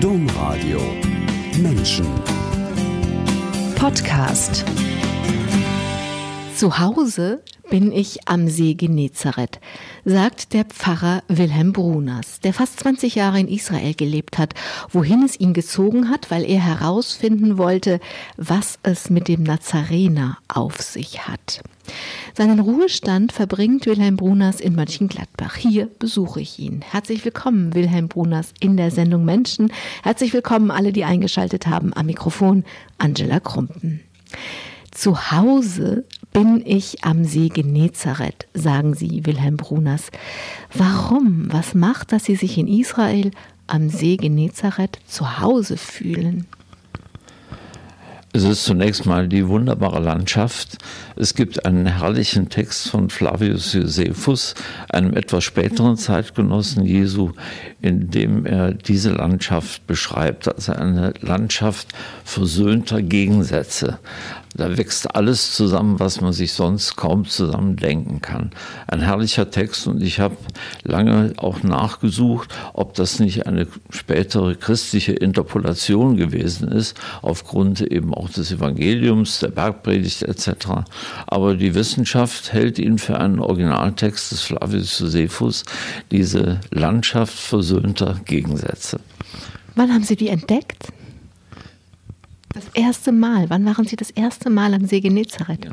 Domradio. Menschen. Podcast Zu Hause bin ich am See Genezareth, sagt der Pfarrer Wilhelm Bruners, der fast 20 Jahre in Israel gelebt hat, wohin es ihn gezogen hat, weil er herausfinden wollte, was es mit dem Nazarener auf sich hat. Seinen Ruhestand verbringt Wilhelm Bruners in Mönchengladbach. Hier besuche ich ihn. Herzlich willkommen, Wilhelm Bruners, in der Sendung Menschen. Herzlich willkommen alle, die eingeschaltet haben. Am Mikrofon Angela Krumpen. Zu Hause bin ich am See Genezareth, sagen Sie, Wilhelm Bruners. Warum? Was macht, dass Sie sich in Israel am See Genezareth zu Hause fühlen? Es ist zunächst mal die wunderbare Landschaft. Es gibt einen herrlichen Text von Flavius Josephus, einem etwas späteren Zeitgenossen Jesu, in dem er diese Landschaft beschreibt, als eine Landschaft versöhnter Gegensätze. Da wächst alles zusammen, was man sich sonst kaum zusammen denken kann. Ein herrlicher Text und ich habe lange auch nachgesucht, ob das nicht eine spätere christliche Interpolation gewesen ist, aufgrund eben auch des Evangeliums, der Bergpredigt etc. Aber die Wissenschaft hält ihn für einen Originaltext des Flavius Josephus, diese Landschaft versöhnter Gegensätze. Wann haben Sie die entdeckt? Das erste Mal, wann waren Sie das erste Mal am See Genezareth?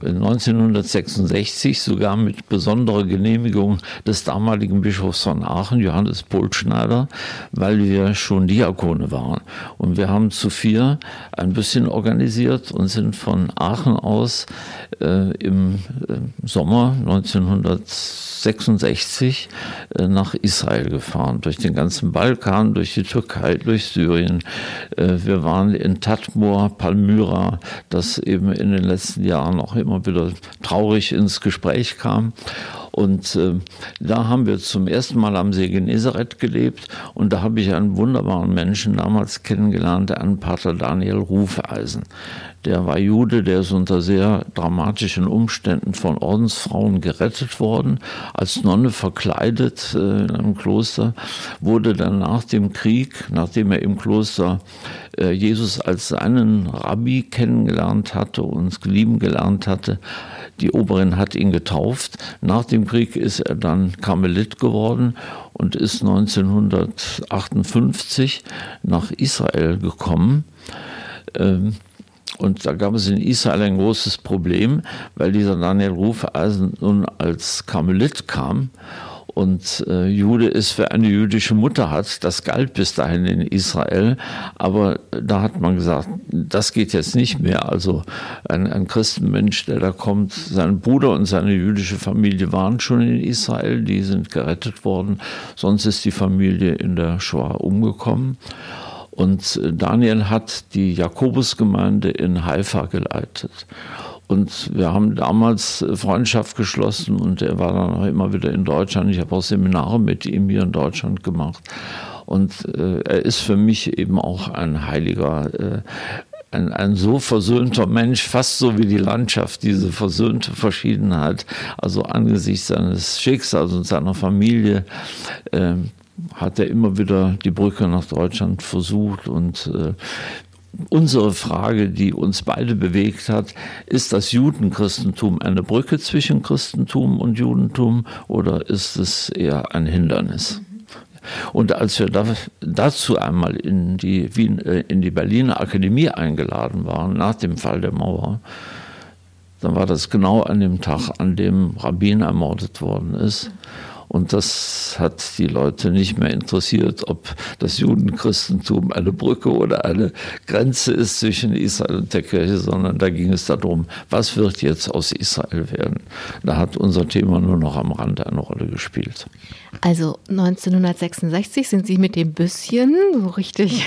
1966, sogar mit besonderer Genehmigung des damaligen Bischofs von Aachen, Johannes Polschneider, weil wir schon Diakone waren. Und wir haben zu vier ein bisschen organisiert und sind von Aachen aus äh, im äh, Sommer 1966 äh, nach Israel gefahren, durch den ganzen Balkan, durch die Türkei, durch Syrien. Äh, wir waren in Tadmor, Palmyra, das eben in den letzten Jahren auch immer wieder traurig ins Gespräch kam. Und äh, da haben wir zum ersten Mal am See Genezareth gelebt und da habe ich einen wunderbaren Menschen damals kennengelernt, einen Pater Daniel Rufeisen. Der war Jude, der ist unter sehr dramatischen Umständen von Ordensfrauen gerettet worden, als Nonne verkleidet äh, in einem Kloster, wurde dann nach dem Krieg, nachdem er im Kloster Jesus als seinen Rabbi kennengelernt hatte und lieben gelernt hatte, die Oberin hat ihn getauft. Nach dem Krieg ist er dann Karmelit geworden und ist 1958 nach Israel gekommen. Ähm, und da gab es in Israel ein großes Problem, weil dieser Daniel Rufeisen nun als Karmelit kam und äh, Jude ist, wer eine jüdische Mutter hat. Das galt bis dahin in Israel. Aber da hat man gesagt, das geht jetzt nicht mehr. Also ein, ein Christenmensch, der da kommt, sein Bruder und seine jüdische Familie waren schon in Israel, die sind gerettet worden. Sonst ist die Familie in der Shoah umgekommen. Und äh, Daniel hat die Jakobusgemeinde in Haifa geleitet. Und wir haben damals Freundschaft geschlossen und er war dann auch immer wieder in Deutschland. Ich habe auch Seminare mit ihm hier in Deutschland gemacht. Und äh, er ist für mich eben auch ein heiliger, äh, ein, ein so versöhnter Mensch, fast so wie die Landschaft, diese versöhnte Verschiedenheit. Also angesichts seines Schicksals und seiner Familie äh, hat er immer wieder die Brücke nach Deutschland versucht und äh, unsere Frage, die uns beide bewegt hat, ist das Judenchristentum eine Brücke zwischen Christentum und Judentum oder ist es eher ein Hindernis? Und als wir dazu einmal in die, Wien, äh, in die Berliner Akademie eingeladen waren, nach dem Fall der Mauer, dann war das genau an dem Tag, an dem Rabbin ermordet worden ist. Und das hat die Leute nicht mehr interessiert, ob das Judenchristentum eine Brücke oder eine Grenze ist zwischen Israel und der Kirche, sondern da ging es darum, was wird jetzt aus Israel werden. Da hat unser Thema nur noch am Rande eine Rolle gespielt. Also 1966 sind Sie mit dem Büsschen so richtig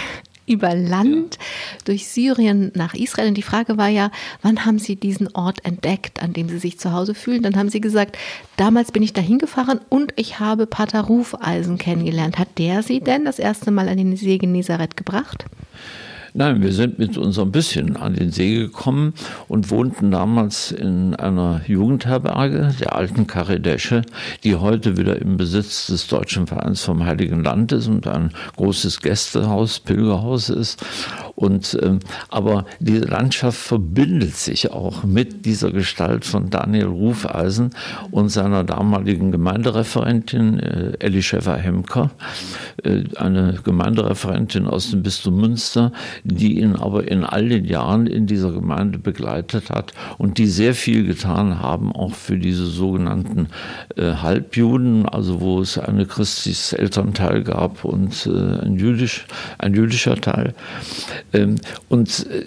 über Land ja. durch Syrien nach Israel. Und die Frage war ja, wann haben Sie diesen Ort entdeckt, an dem Sie sich zu Hause fühlen? Dann haben Sie gesagt, damals bin ich dahin gefahren und ich habe Pater Rufeisen kennengelernt. Hat der Sie denn das erste Mal an den See Genezareth gebracht? Nein, wir sind mit unserem bisschen an den See gekommen und wohnten damals in einer Jugendherberge der alten Karidesche, die heute wieder im Besitz des Deutschen Vereins vom Heiligen Land ist und ein großes Gästehaus, Pilgerhaus ist. Und, ähm, aber diese Landschaft verbindet sich auch mit dieser Gestalt von Daniel Rufeisen und seiner damaligen Gemeindereferentin äh, Elischeva Hemker, äh, eine Gemeindereferentin aus dem Bistum Münster, die ihn aber in all den Jahren in dieser Gemeinde begleitet hat und die sehr viel getan haben, auch für diese sogenannten äh, Halbjuden, also wo es eine christliches Elternteil gab und äh, ein, jüdisch, ein jüdischer Teil. Ähm, und äh,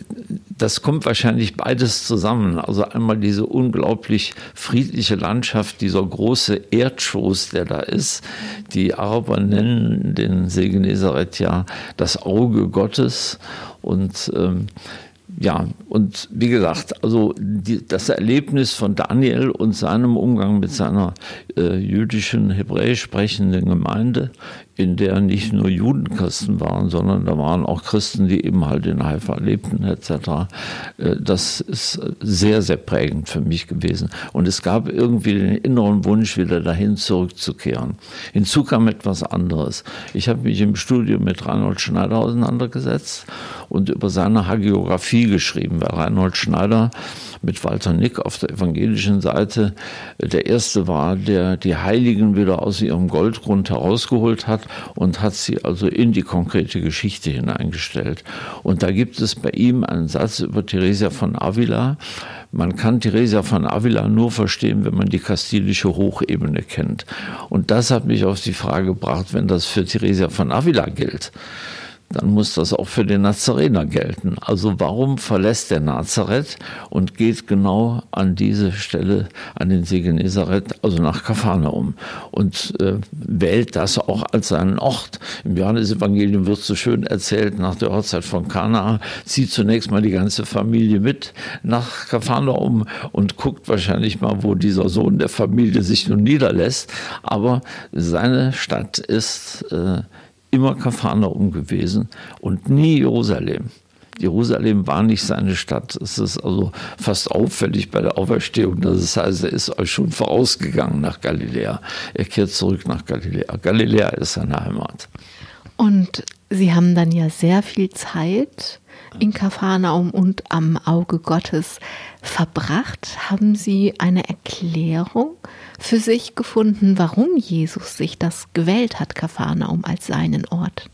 das kommt wahrscheinlich beides zusammen. Also einmal diese unglaublich friedliche Landschaft, dieser große Erdschoß, der da ist. Die Araber nennen den See Genezareth ja das Auge Gottes. Und ähm, ja, und wie gesagt, also die, das Erlebnis von Daniel und seinem Umgang mit seiner äh, jüdischen, hebräisch sprechenden Gemeinde in der nicht nur Judenchristen waren, sondern da waren auch Christen, die eben halt in Haifa lebten etc. Äh, das ist sehr, sehr prägend für mich gewesen. Und es gab irgendwie den inneren Wunsch, wieder dahin zurückzukehren. Hinzu kam etwas anderes. Ich habe mich im Studium mit Reinhold Schneider auseinandergesetzt und über seine Hagiografie geschrieben, weil Reinhold Schneider mit Walter Nick auf der evangelischen Seite der erste war, der die Heiligen wieder aus ihrem Goldgrund herausgeholt hat und hat sie also in die konkrete Geschichte hineingestellt. Und da gibt es bei ihm einen Satz über Theresia von Avila. Man kann Theresia von Avila nur verstehen, wenn man die kastilische Hochebene kennt. Und das hat mich auf die Frage gebracht, wenn das für Theresia von Avila gilt dann muss das auch für den Nazarener gelten. Also warum verlässt der Nazareth und geht genau an diese Stelle, an den See Genezareth, also nach Kapharnaum und äh, wählt das auch als seinen Ort. Im Johannesevangelium wird so schön erzählt, nach der Hochzeit von Kana zieht zunächst mal die ganze Familie mit nach Kapharnaum und guckt wahrscheinlich mal, wo dieser Sohn der Familie sich nun niederlässt. Aber seine Stadt ist äh, immer Kapharnaum gewesen und nie Jerusalem. Jerusalem war nicht seine Stadt. Es ist also fast auffällig bei der Auferstehung. Das heißt, er ist euch schon vorausgegangen nach Galiläa. Er kehrt zurück nach Galiläa. Galiläa ist seine Heimat. Und Sie haben dann ja sehr viel Zeit in Kapharnaum und am Auge Gottes verbracht. Haben Sie eine Erklärung für sich gefunden, warum Jesus sich das gewählt hat, Kapharnaum als seinen Ort?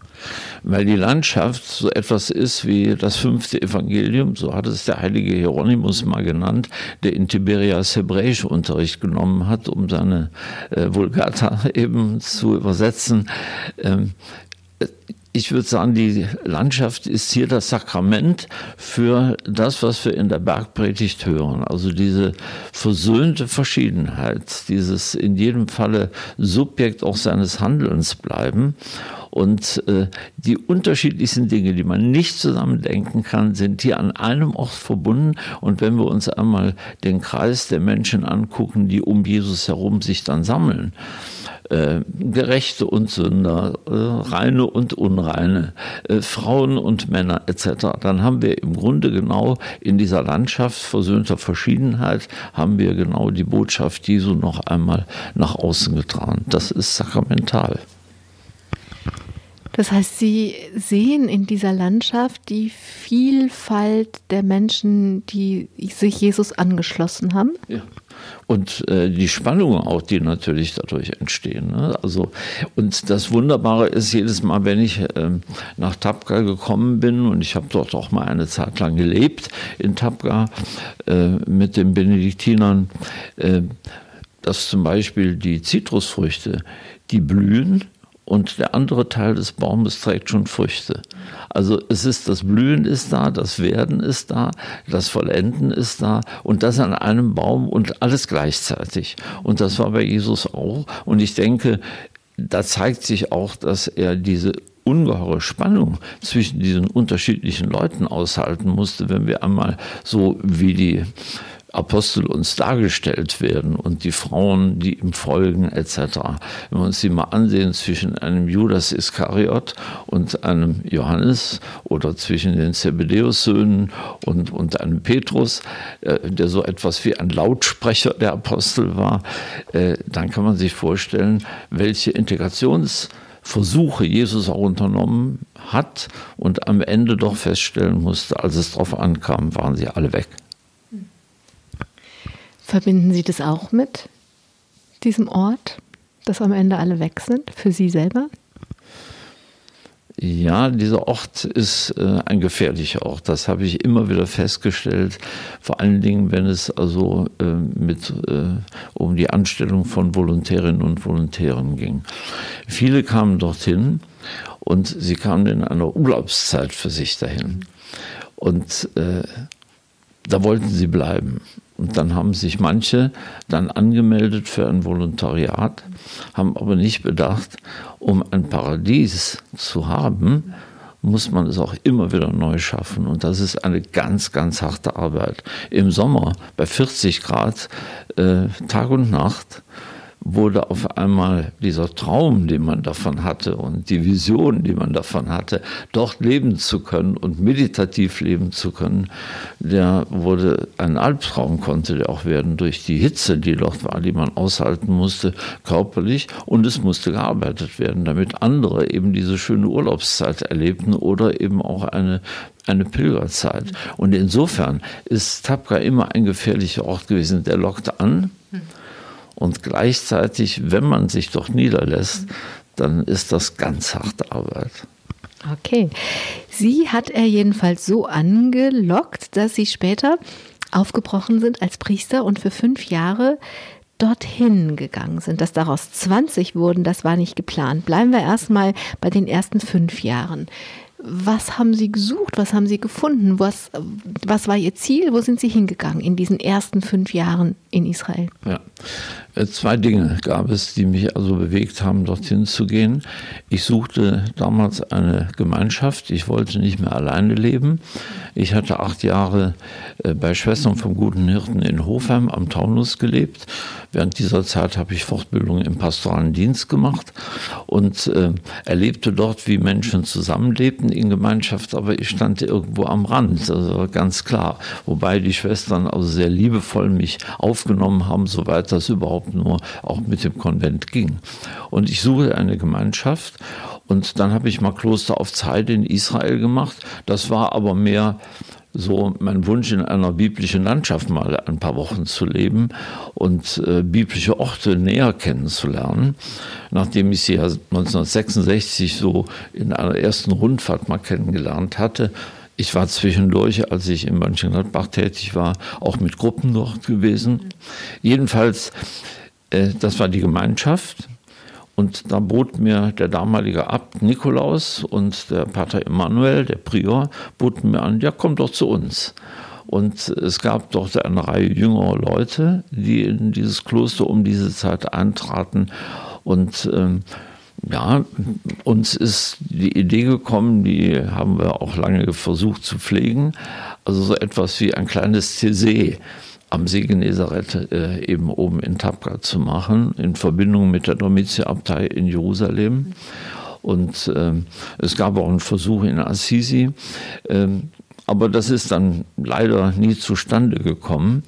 Weil die Landschaft so etwas ist wie das fünfte Evangelium, so hat es der heilige Hieronymus mal genannt, der in Tiberias Hebräisch Unterricht genommen hat, um seine äh, Vulgata eben zu übersetzen. Ähm, ich würde sagen, die Landschaft ist hier das Sakrament für das, was wir in der Bergpredigt hören. Also diese versöhnte Verschiedenheit, dieses in jedem Falle Subjekt auch seines Handelns bleiben. Und äh, die unterschiedlichsten Dinge, die man nicht zusammendenken kann, sind hier an einem Ort verbunden. Und wenn wir uns einmal den Kreis der Menschen angucken, die um Jesus herum sich dann sammeln, äh, Gerechte und Sünder, äh, reine und unreine, äh, Frauen und Männer etc., dann haben wir im Grunde genau in dieser Landschaft versöhnter Verschiedenheit, haben wir genau die Botschaft Jesu noch einmal nach außen getragen. Das ist sakramental. Das heißt, Sie sehen in dieser Landschaft die Vielfalt der Menschen, die sich Jesus angeschlossen haben? Ja und äh, die Spannungen auch, die natürlich dadurch entstehen. Ne? Also und das Wunderbare ist jedes Mal, wenn ich ähm, nach Tapka gekommen bin und ich habe dort auch mal eine Zeit lang gelebt in Tapka äh, mit den Benediktinern, äh, dass zum Beispiel die Zitrusfrüchte, die blühen und der andere Teil des Baumes trägt schon Früchte. Also es ist das Blühen ist da, das Werden ist da, das Vollenden ist da und das an einem Baum und alles gleichzeitig. Und das war bei Jesus auch. Und ich denke, da zeigt sich auch, dass er diese ungeheure Spannung zwischen diesen unterschiedlichen Leuten aushalten musste, wenn wir einmal so wie die Apostel uns dargestellt werden und die Frauen, die ihm folgen, etc. Wenn wir uns die mal ansehen zwischen einem Judas Iskariot und einem Johannes oder zwischen den Zebedeus-Söhnen und, und einem Petrus, äh, der so etwas wie ein Lautsprecher der Apostel war, äh, dann kann man sich vorstellen, welche Integrationsversuche Jesus auch unternommen hat und am Ende doch feststellen musste, als es darauf ankam, waren sie alle weg. Verbinden Sie das auch mit diesem Ort, dass am Ende alle weg sind, für Sie selber? Ja, dieser Ort ist äh, ein gefährlicher Ort. Das habe ich immer wieder festgestellt. Vor allen Dingen, wenn es also äh, mit, äh, um die Anstellung von Volontärinnen und Volontären ging. Viele kamen dorthin und sie kamen in einer Urlaubszeit für sich dahin. Und äh, da wollten sie bleiben. Und dann haben sich manche dann angemeldet für ein Volontariat, haben aber nicht bedacht, um ein Paradies zu haben, muss man es auch immer wieder neu schaffen. Und das ist eine ganz, ganz harte Arbeit. Im Sommer bei 40 Grad, äh, Tag und Nacht, wurde auf einmal dieser Traum, den man davon hatte und die Vision, die man davon hatte, dort leben zu können und meditativ leben zu können, der wurde ein Albtraum, konnte der auch werden durch die Hitze, die dort war, die man aushalten musste, körperlich und es musste gearbeitet werden, damit andere eben diese schöne Urlaubszeit erlebten oder eben auch eine eine Pilgerzeit. Und insofern ist Tapka immer ein gefährlicher Ort gewesen. Der lockte an, und gleichzeitig, wenn man sich doch niederlässt, dann ist das ganz harte Arbeit. Okay. Sie hat er jedenfalls so angelockt, dass Sie später aufgebrochen sind als Priester und für fünf Jahre dorthin gegangen sind. Dass daraus 20 wurden, das war nicht geplant. Bleiben wir erstmal bei den ersten fünf Jahren. Was haben Sie gesucht? Was haben Sie gefunden? Was, was war Ihr Ziel? Wo sind Sie hingegangen in diesen ersten fünf Jahren in Israel? Ja, zwei Dinge gab es, die mich also bewegt haben, dorthin zu gehen. Ich suchte damals eine Gemeinschaft. Ich wollte nicht mehr alleine leben. Ich hatte acht Jahre äh, bei Schwestern vom Guten Hirten in Hofheim am Taunus gelebt. Während dieser Zeit habe ich Fortbildung im pastoralen Dienst gemacht und äh, erlebte dort, wie Menschen zusammenlebten in Gemeinschaft, aber ich stand irgendwo am Rand, also ganz klar. Wobei die Schwestern also sehr liebevoll mich aufgenommen haben, soweit das überhaupt nur auch mit dem Konvent ging. Und ich suche eine Gemeinschaft und dann habe ich mal Kloster auf Zeit in Israel gemacht. Das war aber mehr so mein Wunsch, in einer biblischen Landschaft mal ein paar Wochen zu leben und äh, biblische Orte näher kennenzulernen. Nachdem ich sie ja 1966 so in einer ersten Rundfahrt mal kennengelernt hatte, ich war zwischendurch, als ich in Mönchengladbach tätig war, auch mit Gruppen dort gewesen. Jedenfalls, das war die Gemeinschaft. Und da bot mir der damalige Abt Nikolaus und der Pater Emanuel, der Prior, boten mir an, ja, komm doch zu uns. Und es gab dort eine Reihe jüngerer Leute, die in dieses Kloster um diese Zeit eintraten. Und ähm, ja, uns ist die Idee gekommen, die haben wir auch lange versucht zu pflegen, also so etwas wie ein kleines TC am See Genezareth äh, eben oben in Tabqa zu machen, in Verbindung mit der Domitiabtei in Jerusalem. Und ähm, es gab auch einen Versuch in Assisi, ähm, aber das ist dann leider nie zustande gekommen.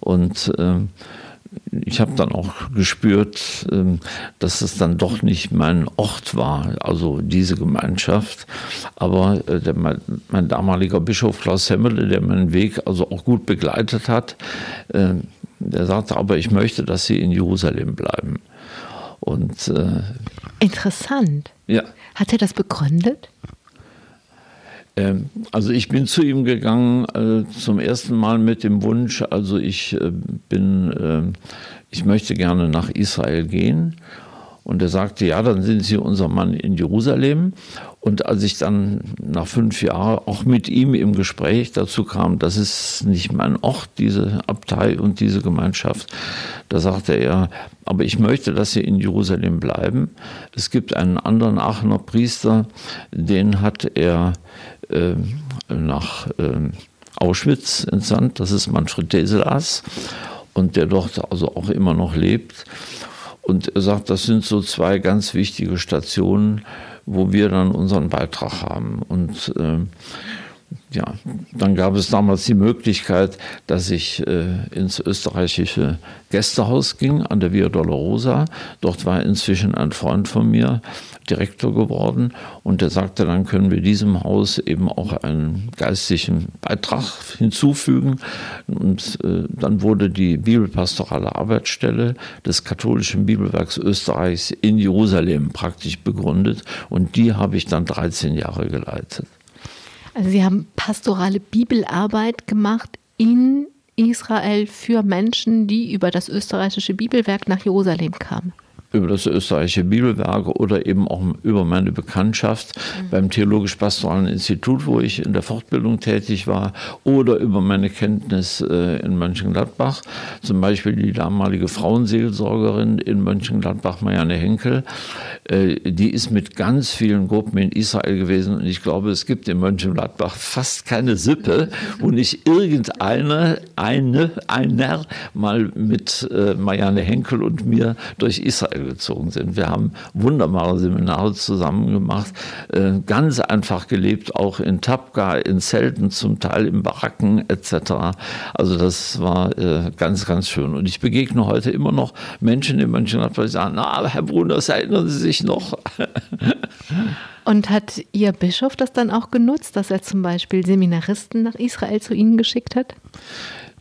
Und ähm, ich habe dann auch gespürt, ähm, dass es dann doch nicht mein Ort war, also diese Gemeinschaft. Aber äh, der, mein, mein, damaliger Bischof Klaus Hemmele, der meinen Weg also auch gut begleitet hat, ähm, der sagte, aber ich möchte, dass Sie in Jerusalem bleiben. Und, äh, Interessant. Ja. Hat er das begründet? Ähm, also ich bin zu ihm gegangen äh, zum ersten Mal mit dem Wunsch, also ich äh, bin, äh, ich möchte gerne nach Israel gehen. Und er sagte, ja, dann sind Sie unser Mann in Jerusalem. Und als ich dann nach fünf Jahren auch mit ihm im Gespräch dazu kam, das ist nicht mein Ort, diese Abtei und diese Gemeinschaft, da sagte er, aber ich möchte, dass Sie in Jerusalem bleiben. Es gibt einen anderen Aachener Priester, den hat er äh, nach äh, Auschwitz entsandt. Das ist Manfred Deselas und der dort also auch immer noch lebt. Und er sagt, das sind so zwei ganz wichtige Stationen, wo wir dann unseren Beitrag haben. Und äh, ja, dann gab es damals die Möglichkeit, dass ich äh, ins österreichische Gästehaus ging an der Via Dolorosa. Dort war inzwischen ein Freund von mir Direktor geworden und der sagte, dann können wir diesem Haus eben auch einen geistlichen Beitrag hinzufügen. Und äh, dann wurde die Bibelpastorale Arbeitsstelle des katholischen Bibelwerks Österreichs in Jerusalem praktisch begründet und die habe ich dann 13 Jahre geleitet. Also Sie haben pastorale Bibelarbeit gemacht in Israel für Menschen, die über das österreichische Bibelwerk nach Jerusalem kamen über das österreichische Bibelwerk oder eben auch über meine Bekanntschaft mhm. beim Theologisch-Pastoralen Institut, wo ich in der Fortbildung tätig war, oder über meine Kenntnis äh, in Mönchengladbach. Zum Beispiel die damalige Frauenseelsorgerin in Mönchengladbach, Marianne Henkel, äh, die ist mit ganz vielen Gruppen in Israel gewesen und ich glaube, es gibt in Mönchengladbach fast keine Sippe, wo nicht irgendeine, eine, einer mal mit äh, Marianne Henkel und mir durch Israel gezogen sind. Wir haben wunderbare Seminare zusammen gemacht, äh, ganz einfach gelebt, auch in Tapka, in Zelten, zum Teil in Baracken etc. Also das war äh, ganz, ganz schön. Und ich begegne heute immer noch Menschen in Mönchengladbach, die sagen, na, Herr Bruners, erinnern Sie sich noch? Und hat Ihr Bischof das dann auch genutzt, dass er zum Beispiel Seminaristen nach Israel zu Ihnen geschickt hat?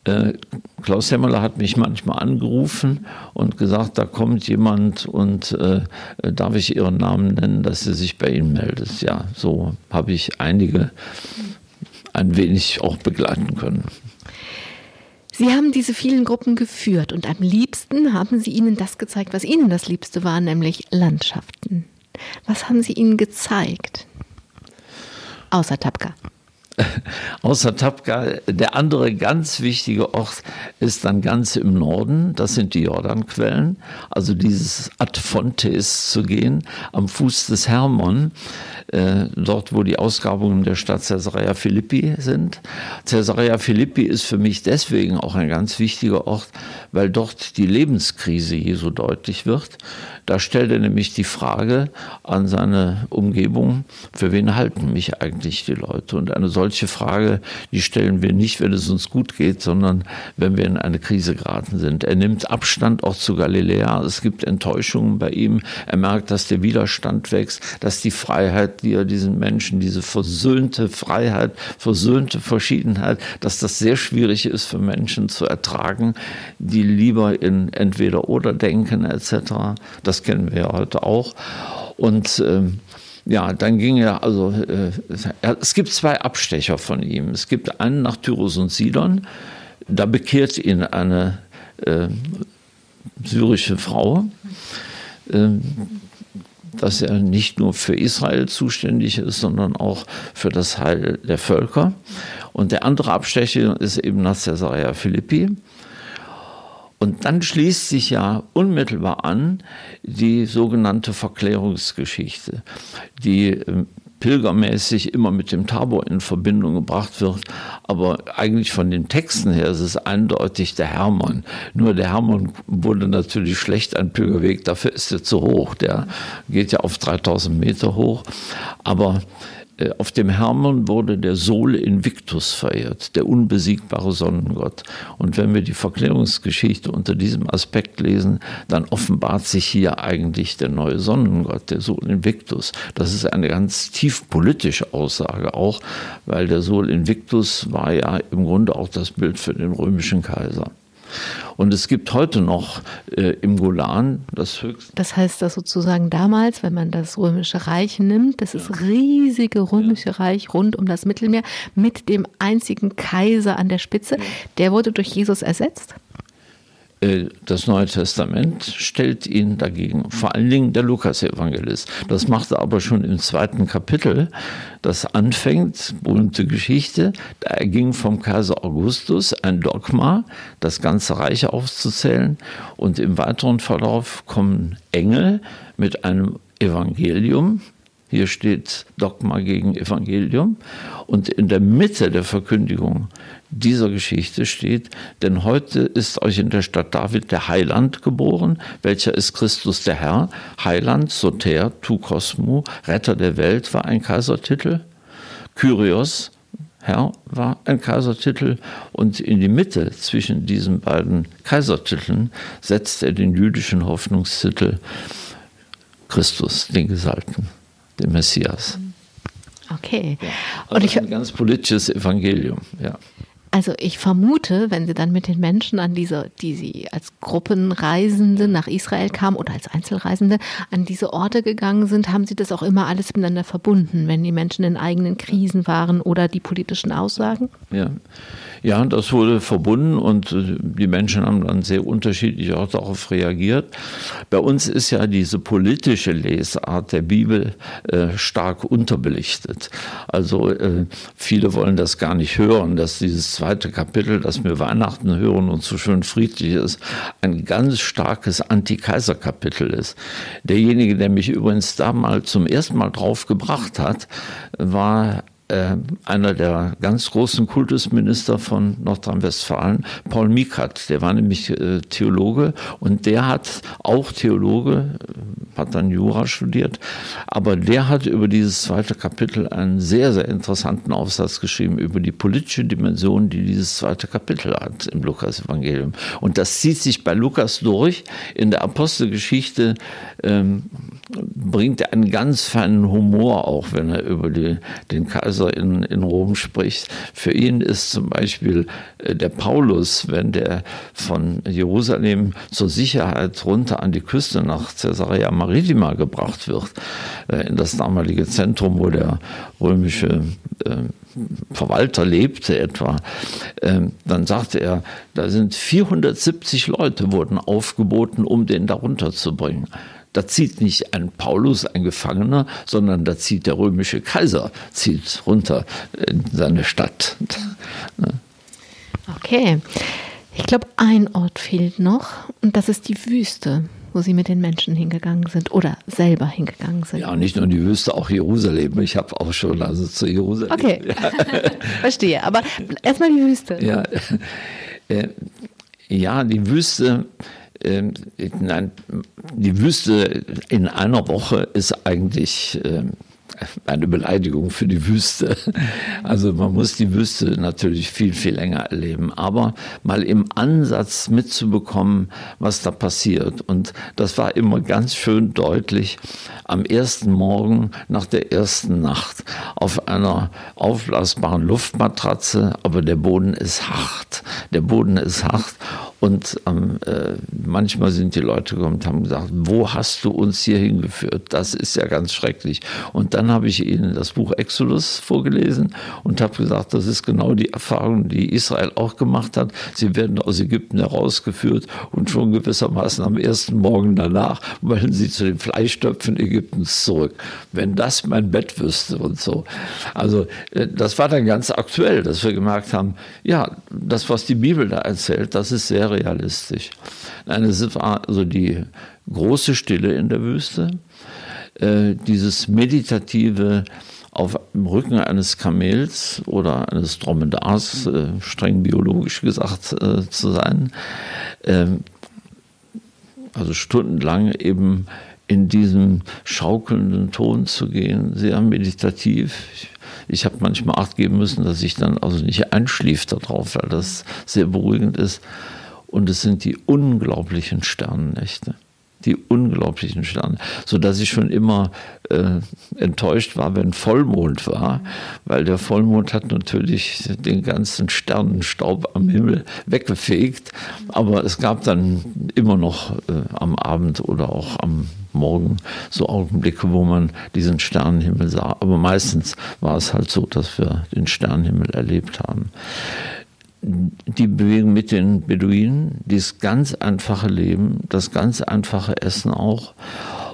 Äh, Klaus Hemmerle hat mich manchmal angerufen und gesagt, da kommt jemand und äh, darf ich Ihren Namen nennen, dass sie sich bei Ihnen meldet. Ja, so habe ich einige ein wenig auch begleiten können. Sie haben diese vielen Gruppen geführt und am liebsten haben Sie ihnen das gezeigt, was Ihnen das Liebste war, nämlich Landschaften. Was haben Sie ihnen gezeigt? Außer Tapka. außer Tapka. Der andere ganz wichtige Ort ist dann ganz im Norden. Das sind die Jordanquellen. Also dieses Ad Fontes zu gehen, am Fuß des Hermon, äh, dort wo die Ausgrabungen der Stadt Caesarea Philippi sind. Caesarea Philippi ist für mich deswegen auch ein ganz wichtiger Ort, weil dort die Lebenskrise Jesu deutlich wird. Da stellt er nämlich die Frage an seine Umgebung, für wen halten mich eigentlich die Leute? Und eine solche Frage, die stellen wir nicht, wenn es uns gut geht, sondern wenn wir in eine Krise geraten sind. Er nimmt Abstand auch zu Galiläa. Es gibt Enttäuschungen bei ihm. Er merkt, dass der Widerstand wächst, dass die Freiheit, die er diesen Menschen, diese versöhnte Freiheit, versöhnte Verschiedenheit, dass das sehr schwierig ist für Menschen zu ertragen, die lieber in entweder oder denken etc. Das das kennen wir ja heute auch. Und ähm, ja, dann ging er, also äh, es gibt zwei Abstecher von ihm. Es gibt einen nach Tyrus und Sidon, da bekehrt ihn eine äh, syrische Frau, äh, dass er nicht nur für Israel zuständig ist, sondern auch für das Heil der Völker. Und der andere Abstecher ist eben nach Caesarea Philippi. Und dann schließt sich ja unmittelbar an die sogenannte Verklärungsgeschichte, die ähm, pilgermäßig immer mit dem Tabor in Verbindung gebracht wird. Aber eigentlich von den Texten her ist es eindeutig der Hermann. Nur der Hermann wurde natürlich schlecht ein Pilgerweg, dafür ist er zu hoch. Der geht ja auf 3000 Meter hoch. Aber auf dem Hermon wurde der Sol Invictus verehrt, der unbesiegbare Sonnengott. Und wenn wir die Verklärungsgeschichte unter diesem Aspekt lesen, dann offenbart sich hier eigentlich der neue Sonnengott, der Sol Invictus. Das ist eine ganz tief politische Aussage auch, weil der Sol Invictus war ja im Grunde auch das Bild für den römischen Kaiser. Und es gibt heute noch äh, im Golan das höchste. Das heißt, dass sozusagen damals, wenn man das Römische Reich nimmt, das ist riesige Römische ja. Reich rund um das Mittelmeer mit dem einzigen Kaiser an der Spitze, der wurde durch Jesus ersetzt? Äh, das Neue Testament stellt ihn dagegen, vor allen Dingen der Lukas-Evangelist. Das macht er aber schon im zweiten Kapitel, das anfängt, berühmte Geschichte, da erging vom Kaiser Augustus ein Dogma, das ganze Reich aufzuzählen und im weiteren Verlauf kommen Engel mit einem Evangelium, hier steht Dogma gegen Evangelium. Und in der Mitte der Verkündigung dieser Geschichte steht, denn heute ist euch in der Stadt David der Heiland geboren, welcher ist Christus der Herr. Heiland, Soter, Tu Cosmo, Retter der Welt war ein Kaisertitel. Kyrios, Herr, war ein Kaisertitel. Und in die Mitte zwischen diesen beiden Kaisertiteln setzt er den jüdischen Hoffnungstitel Christus, den Gesalten, den Messias. Okay. Ja. Und ich, ein ganz politisches Evangelium, ja. Also ich vermute, wenn Sie dann mit den Menschen an diese, die Sie als Gruppenreisende nach Israel kamen oder als Einzelreisende an diese Orte gegangen sind, haben Sie das auch immer alles miteinander verbunden, wenn die Menschen in eigenen Krisen waren oder die politischen Aussagen? Ja, ja das wurde verbunden und äh, die Menschen haben dann sehr unterschiedlich auch darauf reagiert. Bei uns ist ja diese politische Lesart der Bibel äh, stark unterbelichtet. Also äh, viele wollen das gar nicht hören, dass dieses zweite Kapitel, das wir Weihnachten hören und so schön friedlich ist, ein ganz starkes Anti-Kaiser-Kapitel ist. Derjenige, der mich übrigens da mal zum ersten Mal drauf gebracht hat, war äh, einer der ganz großen Kultusminister von Nordrhein-Westfalen, Paul Mikrat, der war nämlich äh, Theologe und der hat auch Theologe, äh, hat dann Jura studiert, aber der hat über dieses zweite Kapitel einen sehr, sehr interessanten Aufsatz geschrieben über die politische Dimension, die dieses zweite Kapitel hat im Lukas-Evangelium. Und das zieht sich bei Lukas durch. In der Apostelgeschichte ähm, bringt einen ganz feinen Humor auch, wenn er über die, den Kaiser in, in Rom spricht. Für ihn ist zum Beispiel äh, der Paulus, wenn der von Jerusalem zur Sicherheit runter an die Küste nach Caesarea Maritima gebracht wird, äh, in das damalige Zentrum, wo der römische äh, Verwalter lebte etwa, dann sagte er, da sind 470 Leute wurden aufgeboten, um den darunter zu bringen. Da zieht nicht ein Paulus, ein Gefangener, sondern da zieht der römische Kaiser, zieht runter in seine Stadt. Okay. Ich glaube, ein Ort fehlt noch und das ist die Wüste, wo Sie mit den Menschen hingegangen sind oder selber hingegangen sind. Ja, nicht nur die Wüste, auch Jerusalem. Ich habe auch schon also zu Jerusalem. Okay, ja. verstehe. Aber erstmal die Wüste. Ja, äh, ja die Wüste. Äh, nein, die Wüste in einer Woche ist eigentlich äh, eine Beleidigung für die Wüste. Also man muss die Wüste natürlich viel, viel länger erleben. Aber mal im Ansatz mitzubekommen, was da passiert. Und das war immer ganz schön deutlich am ersten Morgen nach der ersten Nacht auf einer aufblasbaren Luftmatratze. Aber der Boden ist hart. Der Boden ist hart. Und ähm, äh, manchmal sind die Leute gekommen und haben gesagt, wo hast du uns hier hingeführt? Das ist ja ganz schrecklich. Und dann habe ich ihnen das Buch Exodus vorgelesen und habe gesagt, das ist genau die Erfahrung, die Israel auch gemacht hat. Sie werden aus Ägypten herausgeführt und schon gewissermaßen am ersten Morgen danach wollen sie zu den Fleischtöpfen Ägyptens zurück. Wenn das mein Bett wüsste und so. Also äh, das war dann ganz aktuell, dass wir gemerkt haben, ja, das, was die Bibel da erzählt, das ist sehr realistisch. Nein, es war also die große Stille in der Wüste, äh, dieses meditative auf dem Rücken eines Kamels oder eines Dromedars, äh, streng biologisch gesagt äh, zu sein, ähm, also stundenlang eben in diesem schaukelnden Ton zu gehen, sehr meditativ. Ich, ich habe manchmal Acht geben müssen, dass ich dann also nicht einschlief darauf, weil das sehr beruhigend ist. Und es sind die unglaublichen Sternennächte. Die unglaublichen Sterne. Sodass ich schon immer äh, enttäuscht war, wenn Vollmond war, weil der Vollmond hat natürlich den ganzen Sternenstaub am Himmel weggefegt. Aber es gab dann immer noch äh, am Abend oder auch am Morgen so Augenblicke, wo man diesen Sternenhimmel sah. Aber meistens war es halt so, dass wir den Sternenhimmel erlebt haben die Bewegung mit den Beduinen, dieses ganz einfache Leben, das ganz einfache Essen auch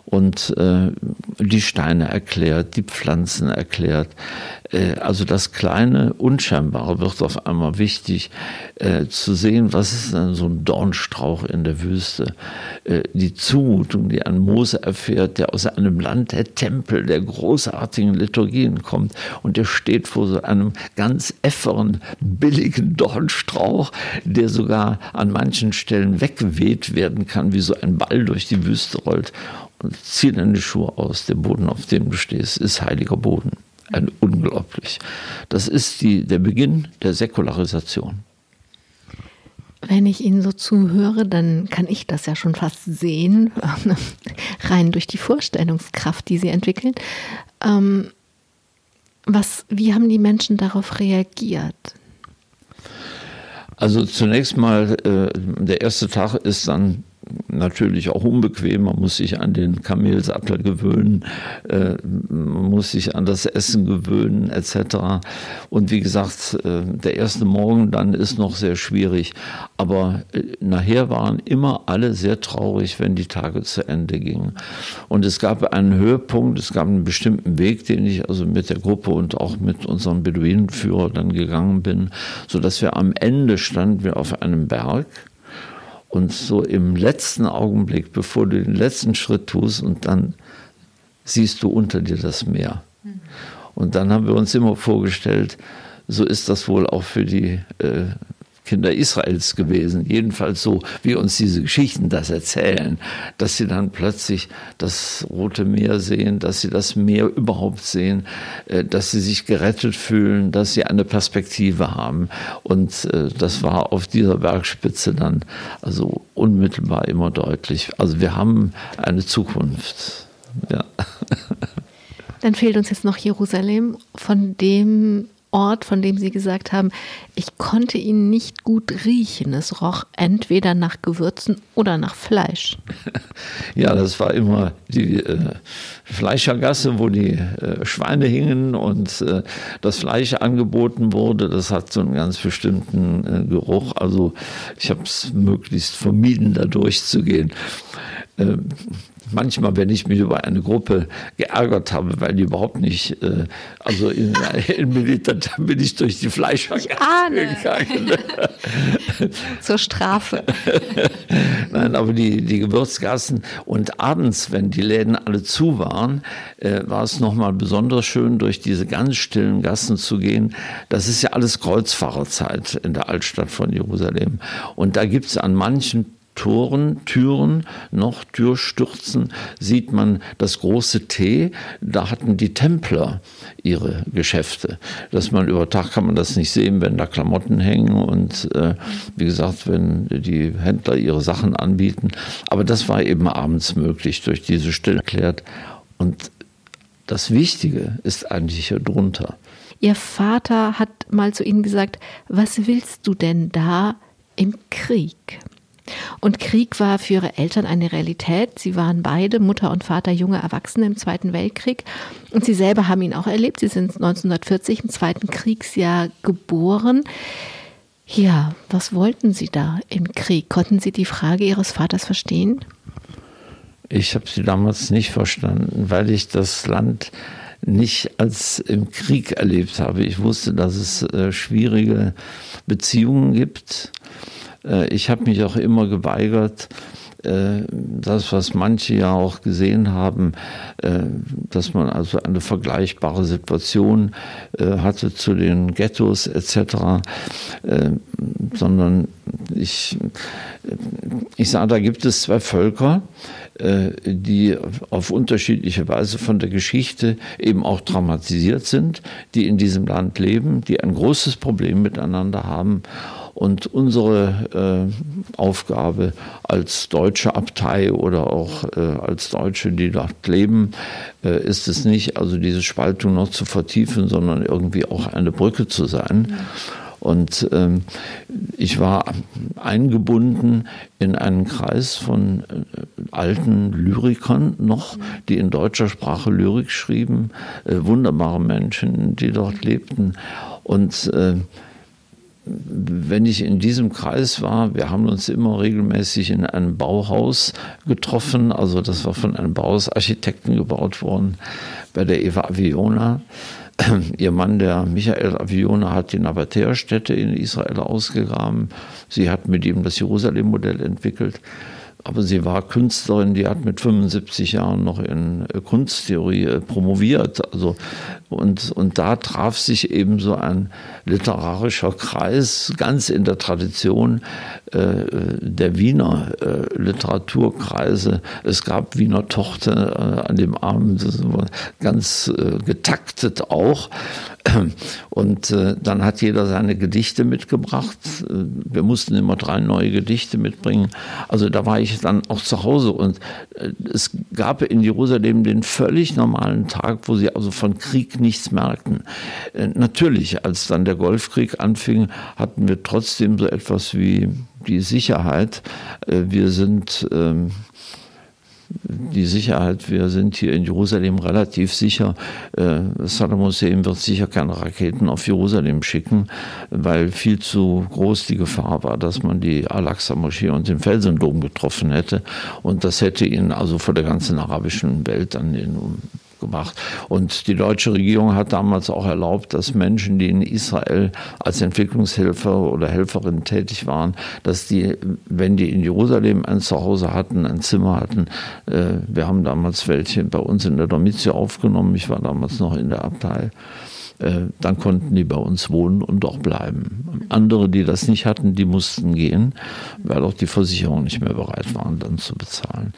und äh, die Steine erklärt, die Pflanzen erklärt. Äh, also das kleine Unscheinbare wird auf einmal wichtig, äh, zu sehen, was ist denn so ein Dornstrauch in der Wüste. Äh, die Zumutung, die ein Mose erfährt, der aus einem Land der Tempel, der großartigen Liturgien kommt und der steht vor so einem ganz efferen, billigen Dornstrauch, der sogar an manchen Stellen weggeweht werden kann, wie so ein Ball durch die Wüste rollt. Und zieh deine Schuhe aus. Der Boden, auf dem du stehst, ist heiliger Boden. Ein unglaublich. Das ist die, der Beginn der Säkularisation. Wenn ich Ihnen so zuhöre, dann kann ich das ja schon fast sehen, rein durch die Vorstellungskraft, die Sie entwickeln. Ähm, was, wie haben die Menschen darauf reagiert? Also zunächst mal, äh, der erste Tag ist dann natürlich auch unbequem. Man muss sich an den Kamelsattel gewöhnen, äh, man muss sich an das Essen gewöhnen, etc. Und wie gesagt, äh, der erste Morgen dann ist noch sehr schwierig. Aber äh, nachher waren immer alle sehr traurig, wenn die Tage zu Ende gingen. Und es gab einen Höhepunkt, es gab einen bestimmten Weg, den ich also mit der Gruppe und auch mit unserem Beduinenführer dann gegangen bin, sodass wir am Ende standen wir auf einem Berg und so im letzten Augenblick, bevor du den letzten Schritt tust und dann siehst du unter dir das Meer. Und dann haben wir uns immer vorgestellt, so ist das wohl auch für die äh, Kinder Israels gewesen, jedenfalls so, wie uns diese Geschichten das erzählen, dass sie dann plötzlich das Rote Meer sehen, dass sie das Meer überhaupt sehen, äh, dass sie sich gerettet fühlen, dass sie eine Perspektive haben. Und äh, das war auf dieser Bergspitze dann also unmittelbar immer deutlich. Also wir haben eine Zukunft. Ja. Dann fehlt uns jetzt noch Jerusalem, von dem Ort, von dem Sie gesagt haben, ich konnte ihn nicht gut riechen. Es roch entweder nach Gewürzen oder nach Fleisch. Ja, das war immer die äh, Fleischergasse, wo die äh, Schweine hingen und äh, das Fleisch angeboten wurde. Das hat so einen ganz bestimmten äh, Geruch. Also ich habe es möglichst vermieden, da durchzugehen. Ähm, manchmal, wenn ich mich über eine Gruppe geärgert habe, weil die überhaupt nicht, äh, also in, in Militär, dann bin ich durch die Fleischergasse gegangen. Zur Strafe. Nein, aber die, die Gewürzgassen und abends, wenn die Läden alle zu waren, äh, war es nochmal besonders schön, durch diese ganz stillen Gassen zu gehen. Das ist ja alles Kreuzfahrerzeit in der Altstadt von Jerusalem. Und da gibt es an manchen Toren, Türen, noch Türstürzen sieht man das große T. Da hatten die Templer ihre Geschäfte. Dass man über Tag kann man das nicht sehen, wenn da Klamotten hängen und äh, wie gesagt, wenn die Händler ihre Sachen anbieten. Aber das war eben abends möglich durch diese Stille erklärt. Und das Wichtige ist eigentlich hier drunter. Ihr Vater hat mal zu Ihnen gesagt, was willst du denn da im Krieg? Und Krieg war für ihre Eltern eine Realität. Sie waren beide, Mutter und Vater, junge Erwachsene im Zweiten Weltkrieg. Und sie selber haben ihn auch erlebt. Sie sind 1940 im Zweiten Kriegsjahr geboren. Ja, was wollten Sie da im Krieg? Konnten Sie die Frage Ihres Vaters verstehen? Ich habe sie damals nicht verstanden, weil ich das Land nicht als im Krieg erlebt habe. Ich wusste, dass es äh, schwierige Beziehungen gibt ich habe mich auch immer geweigert, äh, das, was manche ja auch gesehen haben, äh, dass man also eine vergleichbare Situation hatte zu den Ghettos etc., sondern ich, ich sage, da gibt es zwei Völker, die auf unterschiedliche Weise von der Geschichte eben auch traumatisiert sind, die in diesem Land leben, die ein großes Problem miteinander haben und unsere äh, Aufgabe als deutsche Abtei oder auch äh, als Deutsche, die dort leben, äh, ist es nicht, also diese Spaltung noch zu vertiefen, sondern irgendwie auch eine Brücke zu sein. Und ähm, ich war eingebunden in einen Kreis von äh, alten Lyrikern noch, die in deutscher Sprache Lyrik schrieben, äh, wunderbare Menschen, die dort lebten. Und äh, wenn ich in diesem Kreis war, wir haben uns immer regelmäßig in einem Bauhaus getroffen, also das war von einem Bauhausarchitekten gebaut worden, bei der Eva Aviona. Ihr Mann, der Michael Aviona, hat die Nabatäerstätte in Israel ausgegraben. Sie hat mit ihm das Jerusalem-Modell entwickelt. Aber sie war Künstlerin, die hat mit 75 Jahren noch in Kunsttheorie äh, promoviert. Also, und, und da traf sich eben so ein literarischer Kreis, ganz in der Tradition äh, der Wiener äh, Literaturkreise. Es gab Wiener Tochter äh, an dem Abend, ganz äh, getaktet auch. Und äh, dann hat jeder seine Gedichte mitgebracht. Äh, wir mussten immer drei neue Gedichte mitbringen. Also da war ich dann auch zu Hause. Und es gab in Jerusalem den völlig normalen Tag, wo sie also von Krieg nichts merkten. Äh, natürlich, als dann der Golfkrieg anfing, hatten wir trotzdem so etwas wie die Sicherheit. Äh, wir sind ähm, die Sicherheit, wir sind hier in Jerusalem relativ sicher. Äh, Saddam Hussein wird sicher keine Raketen auf Jerusalem schicken, weil viel zu groß die Gefahr war, dass man die Al-Aqsa-Moschee und den Felsendom getroffen hätte. Und das hätte ihn also vor der ganzen arabischen Welt dann in gemacht. Und die deutsche Regierung hat damals auch erlaubt, dass Menschen, die in Israel als Entwicklungshelfer oder Helferin tätig waren, dass die, wenn die in Jerusalem ein Zuhause hatten, ein Zimmer hatten, äh, wir haben damals welche bei uns in der Domizio aufgenommen, ich war damals noch in der Abtei, dann konnten die bei uns wohnen und auch bleiben. Andere, die das nicht hatten, die mussten gehen, weil auch die Versicherungen nicht mehr bereit waren, dann zu bezahlen.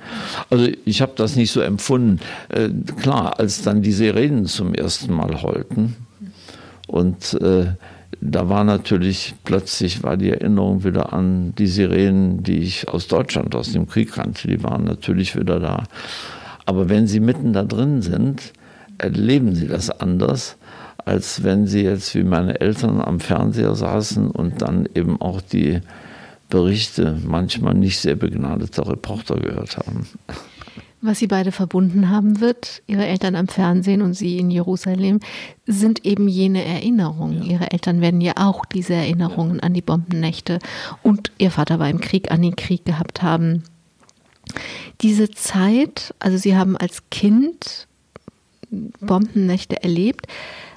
Also ich habe das nicht so empfunden. Äh, klar, als dann die Sirenen zum ersten Mal heulten und äh, da war natürlich plötzlich war die Erinnerung wieder an die Sirenen, die ich aus Deutschland, aus dem Krieg kannte. Die waren natürlich wieder da. Aber wenn sie mitten da drin sind, erleben sie das anders als wenn sie jetzt wie meine Eltern am Fernseher saßen und dann eben auch die Berichte manchmal nicht sehr begnadeter Reporter gehört haben. Was sie beide verbunden haben wird, ihre Eltern am Fernsehen und sie in Jerusalem, sind eben jene Erinnerungen. Ja. Ihre Eltern werden ja auch diese Erinnerungen ja. an die Bombennächte und ihr Vater war im Krieg, an den Krieg gehabt haben. Diese Zeit, also sie haben als Kind Bombennächte erlebt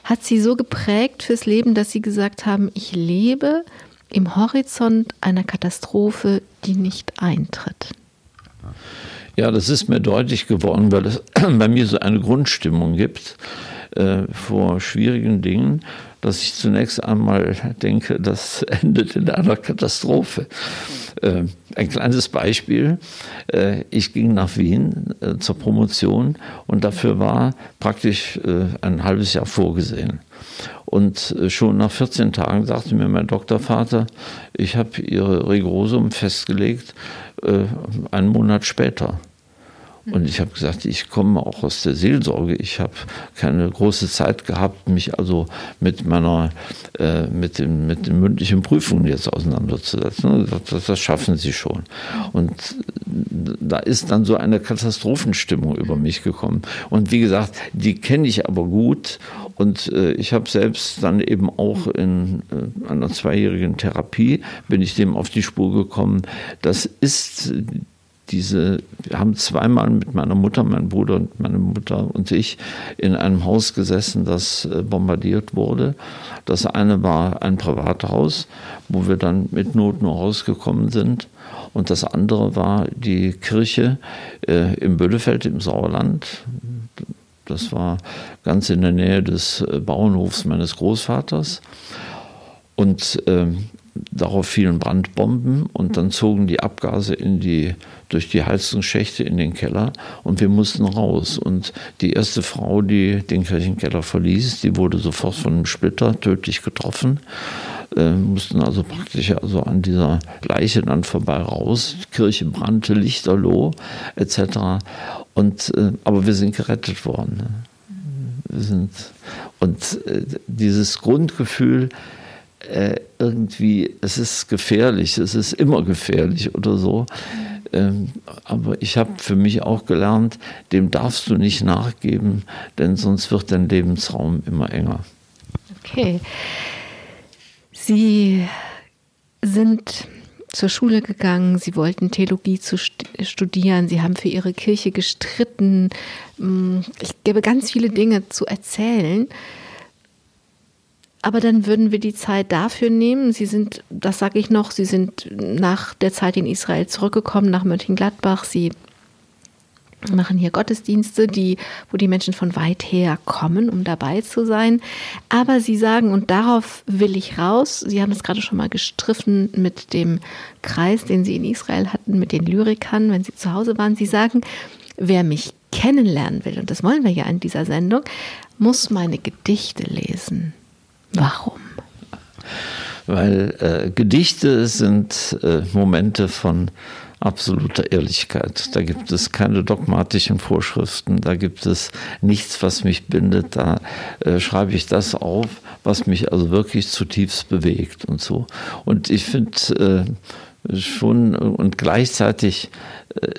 hat sie so geprägt fürs Leben, dass sie gesagt haben, ich lebe im Horizont einer Katastrophe, die nicht eintritt. Ja, das ist mir deutlich geworden, weil es bei mir so eine Grundstimmung gibt äh, vor schwierigen Dingen, dass ich zunächst einmal denke, das endet in einer Katastrophe. Äh, ein kleines Beispiel. Äh, ich ging nach Wien äh, zur Promotion und dafür war praktisch ein halbes Jahr vorgesehen. Und schon nach 14 Tagen sagte mir mein Doktorvater, ich habe Ihre Rigosum festgelegt, einen Monat später. Und ich habe gesagt, ich komme auch aus der Seelsorge. Ich habe keine große Zeit gehabt, mich also mit meiner, äh, mit, den, mit den mündlichen Prüfungen jetzt auseinanderzusetzen. Das, das, schaffen Sie schon. Und da ist dann so eine Katastrophenstimmung über mich gekommen. Und wie gesagt, die kenne ich aber gut. Und äh, ich habe selbst dann eben auch in äh, einer zweijährigen Therapie, bin ich dem auf die Spur gekommen. Das ist diese, wir haben zweimal mit meiner Mutter, mein Bruder und meine Mutter und ich in einem Haus gesessen, das äh, bombardiert wurde. Das eine war ein Privathaus, wo wir dann mit Not nur rausgekommen sind. Und das andere war die Kirche äh, im Böllefeld im Sauerland. Das war ganz in der Nähe des äh, Bauernhofs meines Großvaters. Und ähm, Darauf fielen Brandbomben und dann zogen die Abgase in die, durch die Heizungsschächte in den Keller und wir mussten raus. Und die erste Frau, die den Kirchenkeller verließ, die wurde sofort von einem Splitter tödlich getroffen. Äh, mussten also praktisch also an dieser Leiche dann vorbei raus. Die Kirche brannte, lichterloh etc. Und, äh, aber wir sind gerettet worden. Ne? Wir sind, und äh, dieses Grundgefühl, äh, irgendwie, es ist gefährlich, es ist immer gefährlich oder so. Ähm, aber ich habe für mich auch gelernt, dem darfst du nicht nachgeben, denn sonst wird dein Lebensraum immer enger. Okay. Sie sind zur Schule gegangen, sie wollten Theologie zu studieren, sie haben für ihre Kirche gestritten. Mm, ich gebe ganz viele Dinge zu erzählen. Aber dann würden wir die Zeit dafür nehmen. Sie sind, das sage ich noch, Sie sind nach der Zeit in Israel zurückgekommen, nach Mönchengladbach. Sie machen hier Gottesdienste, die, wo die Menschen von weit her kommen, um dabei zu sein. Aber sie sagen, und darauf will ich raus, Sie haben es gerade schon mal gestriffen mit dem Kreis, den Sie in Israel hatten, mit den Lyrikern, wenn Sie zu Hause waren. Sie sagen, wer mich kennenlernen will, und das wollen wir ja in dieser Sendung, muss meine Gedichte lesen. Warum? Weil äh, Gedichte sind äh, Momente von absoluter Ehrlichkeit. Da gibt es keine dogmatischen Vorschriften, da gibt es nichts, was mich bindet. Da äh, schreibe ich das auf, was mich also wirklich zutiefst bewegt und so. Und ich finde äh, schon und gleichzeitig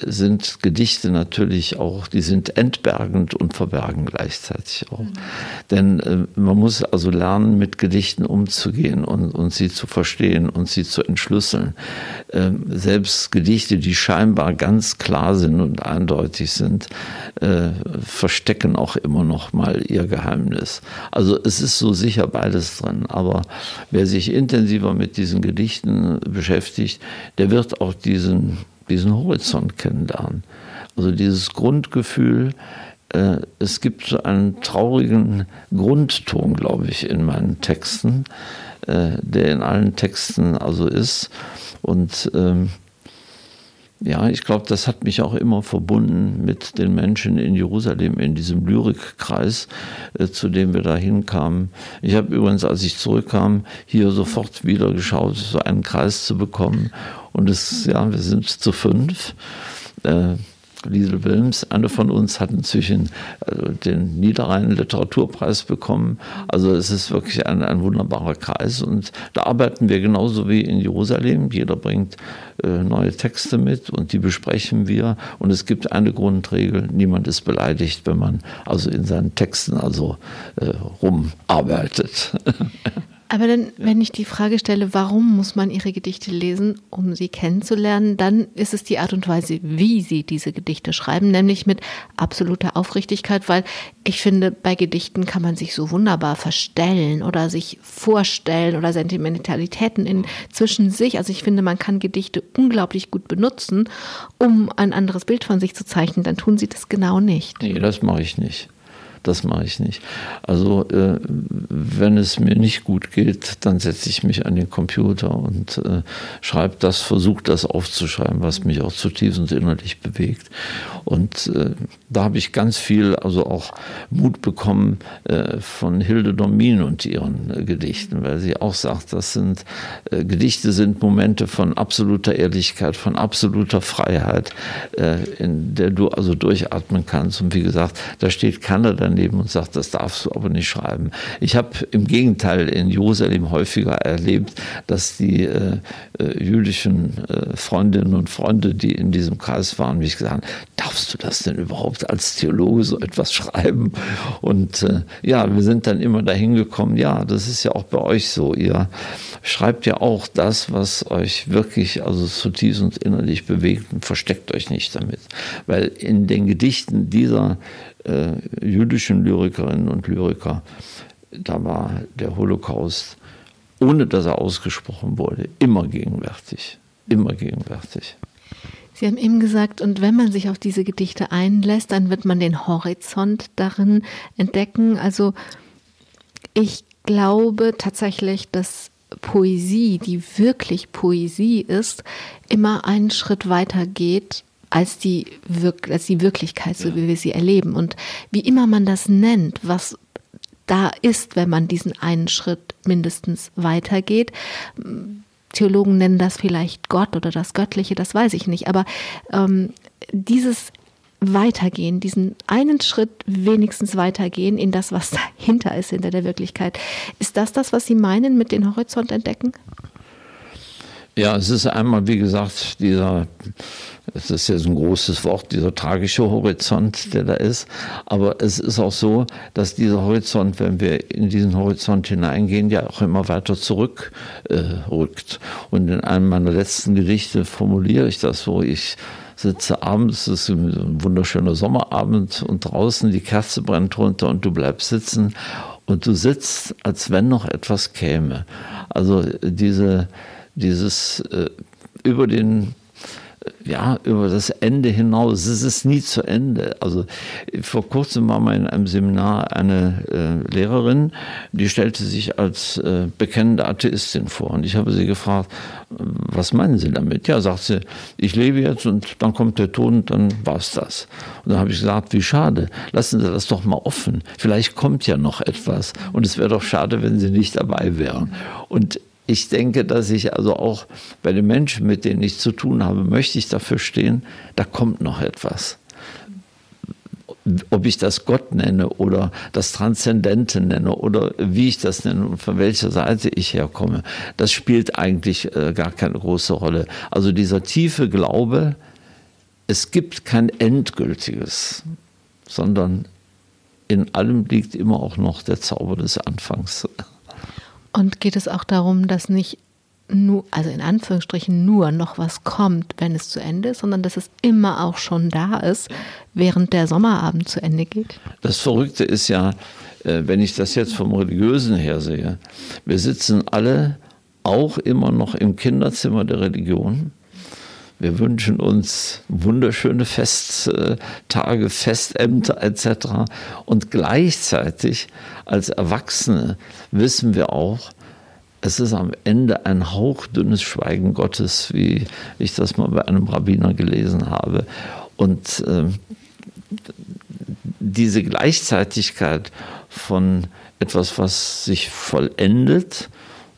sind Gedichte natürlich auch, die sind entbergend und verbergen gleichzeitig auch. Mhm. Denn äh, man muss also lernen, mit Gedichten umzugehen und, und sie zu verstehen und sie zu entschlüsseln. Ähm, selbst Gedichte, die scheinbar ganz klar sind und eindeutig sind, äh, verstecken auch immer noch mal ihr Geheimnis. Also es ist so sicher beides drin. Aber wer sich intensiver mit diesen Gedichten beschäftigt, der wird auch diesen diesen Horizont kennenlernen. Also dieses Grundgefühl, äh, es gibt so einen traurigen Grundton, glaube ich, in meinen Texten, äh, der in allen Texten also ist. Und ähm, ja, ich glaube, das hat mich auch immer verbunden mit den Menschen in Jerusalem, in diesem Lyrikkreis, äh, zu dem wir da hinkamen. Ich habe übrigens, als ich zurückkam, hier sofort wieder geschaut, so einen Kreis zu bekommen. Und es, ja, wir sind zu fünf. Äh, Liesel Wilms, eine von uns hat inzwischen äh, den Niederrhein Literaturpreis bekommen. Also es ist wirklich ein, ein wunderbarer Kreis und da arbeiten wir genauso wie in Jerusalem. Jeder bringt äh, neue Texte mit und die besprechen wir. Und es gibt eine Grundregel, niemand ist beleidigt, wenn man also in seinen Texten also äh, rumarbeitet. Aber dann, wenn ich die Frage stelle, warum muss man ihre Gedichte lesen, um sie kennenzulernen, dann ist es die Art und Weise, wie sie diese Gedichte schreiben, nämlich mit absoluter Aufrichtigkeit, weil ich finde, bei Gedichten kann man sich so wunderbar verstellen oder sich vorstellen oder Sentimentalitäten in, zwischen sich. Also ich finde, man kann Gedichte unglaublich gut benutzen, um ein anderes Bild von sich zu zeichnen. Dann tun sie das genau nicht. Nee, das mache ich nicht das mache ich nicht. Also äh, wenn es mir nicht gut geht, dann setze ich mich an den Computer und äh, schreibe das, versuche das aufzuschreiben, was mich auch zutiefst und innerlich bewegt. Und äh, da habe ich ganz viel, also auch Mut bekommen äh, von Hilde Domin und ihren äh, Gedichten, weil sie auch sagt, das sind äh, Gedichte sind Momente von absoluter Ehrlichkeit, von absoluter Freiheit, in der du also durchatmen kannst. Und wie gesagt, da steht keiner dann daneben und sagt, das darfst du aber nicht schreiben. Ich habe im Gegenteil in Jerusalem häufiger erlebt, dass die äh, äh, jüdischen äh, Freundinnen und Freunde, die in diesem Kreis waren, mich gesagt haben, darfst du das denn überhaupt als Theologe so etwas schreiben? Und äh, ja, wir sind dann immer dahin gekommen, ja, das ist ja auch bei euch so. Ihr schreibt ja auch das, was euch wirklich also zutiefst und innerlich bewegt und versteckt euch nicht damit. Weil in den Gedichten dieser äh, jüdischen Lyrikerinnen und Lyriker, da war der Holocaust, ohne dass er ausgesprochen wurde, immer gegenwärtig. Immer gegenwärtig. Sie haben eben gesagt, und wenn man sich auf diese Gedichte einlässt, dann wird man den Horizont darin entdecken. Also ich glaube tatsächlich, dass Poesie, die wirklich Poesie ist, immer einen Schritt weiter geht als die, Wir als die Wirklichkeit, so wie wir sie erleben. Und wie immer man das nennt, was da ist, wenn man diesen einen Schritt mindestens weitergeht. Theologen nennen das vielleicht Gott oder das Göttliche, das weiß ich nicht. Aber ähm, dieses Weitergehen, diesen einen Schritt wenigstens weitergehen in das, was dahinter ist, hinter der Wirklichkeit. Ist das das, was Sie meinen mit den Horizont entdecken? Ja, es ist einmal, wie gesagt, dieser, es ist jetzt ein großes Wort, dieser tragische Horizont, der da ist. Aber es ist auch so, dass dieser Horizont, wenn wir in diesen Horizont hineingehen, ja auch immer weiter zurückrückt. Äh, Und in einem meiner letzten Gedichte formuliere ich das so, ich sitze abends, es ist ein wunderschöner Sommerabend und draußen die Kerze brennt runter und du bleibst sitzen und du sitzt, als wenn noch etwas käme. Also diese dieses äh, über den ja, über das Ende hinaus. Es ist nie zu Ende. Also vor kurzem war mal in einem Seminar eine äh, Lehrerin, die stellte sich als äh, bekennende Atheistin vor. Und ich habe sie gefragt, was meinen Sie damit? Ja, sagt sie, ich lebe jetzt und dann kommt der Tod und dann war es das. Und dann habe ich gesagt, wie schade. Lassen Sie das doch mal offen. Vielleicht kommt ja noch etwas. Und es wäre doch schade, wenn Sie nicht dabei wären. Und ich denke, dass ich also auch bei den Menschen, mit denen ich zu tun habe, möchte ich dafür stehen, da kommt noch etwas. Ob ich das Gott nenne oder das Transzendente nenne oder wie ich das nenne und von welcher Seite ich herkomme, das spielt eigentlich äh, gar keine große Rolle. Also dieser tiefe Glaube, es gibt kein Endgültiges, sondern in allem liegt immer auch noch der Zauber des Anfangs. Und geht es auch darum, dass nicht nur, also in Anführungsstrichen nur noch was kommt, wenn es zu Ende ist, sondern dass es immer auch schon da ist, während der Sommerabend zu Ende geht? Das Verrückte ist ja, äh, wenn ich das jetzt vom Religiösen her sehe, wir sitzen alle auch immer noch im Kinderzimmer der Religion wir wünschen uns wunderschöne Festtage, Festämter etc. Und gleichzeitig als Erwachsene wissen wir auch, es ist am Ende ein hauchdünnes Schweigen Gottes, wie ich das mal bei einem Rabbiner gelesen habe. Und äh, diese Gleichzeitigkeit von etwas, was sich vollendet,